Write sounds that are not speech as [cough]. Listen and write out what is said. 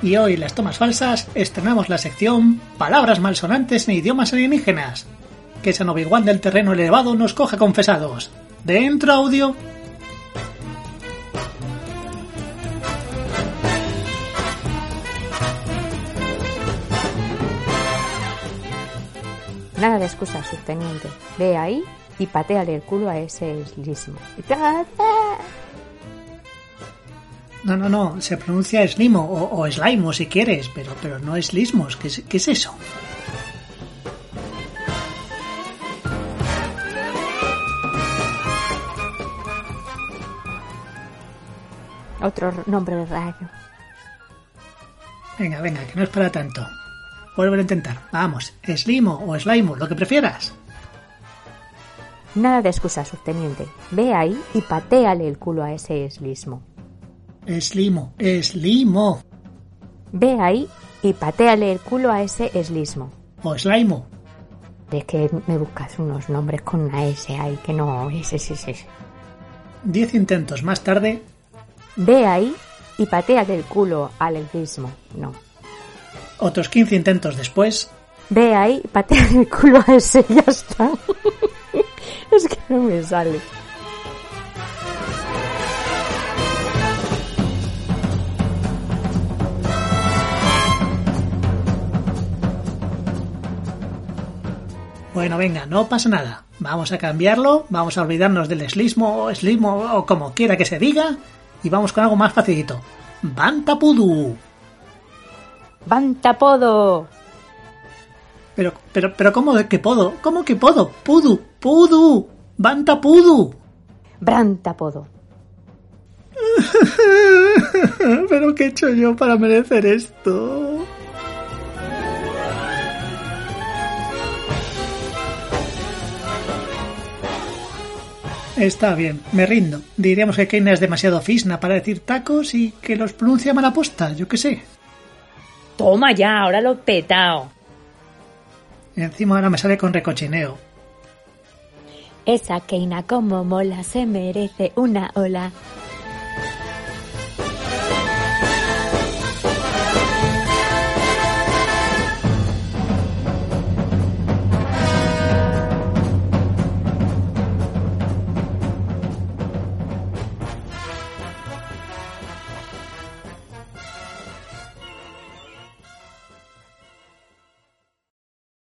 Y hoy las tomas falsas estrenamos la sección Palabras malsonantes en idiomas alienígenas. Que esa Obi-Wan del terreno elevado nos coge confesados. Dentro audio. Nada de excusas, subteniente. Ve ahí y pateale el culo a ese eslismo. No, no, no, se pronuncia slimo o, o slimo si quieres, pero, pero no es lismos. ¿Qué, es- qué es eso? Otro nombre raro. Venga, venga, que no es para tanto. Vuelve a intentar. Vamos, slimo o slimo, lo que prefieras. Nada de excusas, subteniente. Ve ahí y pateale el culo a ese eslismo. Slimo, slimo Ve ahí y pateale el culo a ese eslismo. o slimo. Es que me buscas unos nombres con una S ahí que no es ese, ese, ese. Diez intentos más tarde, Ve ahí y pateale el culo al eslismo. No. otros 15 intentos después, Ve ahí, pateale el culo a ese y ya está. [laughs] es que no me sale. Bueno, venga, no pasa nada. Vamos a cambiarlo, vamos a olvidarnos del slismo o slismo o como quiera que se diga y vamos con algo más facilito. Bantapudu. ¡Bantapodo! Pero, pero, pero, ¿cómo que puedo? ¿Cómo que puedo? Pudu, pudu, bantapudu. Brantapodo. [laughs] ¿Pero qué he hecho yo para merecer esto? Está bien, me rindo. Diríamos que Keina es demasiado fisna para decir tacos y que los pronuncia mal aposta, yo qué sé. Toma ya, ahora lo he petao. Y encima ahora me sale con recochineo. Esa Keina como mola se merece una ola.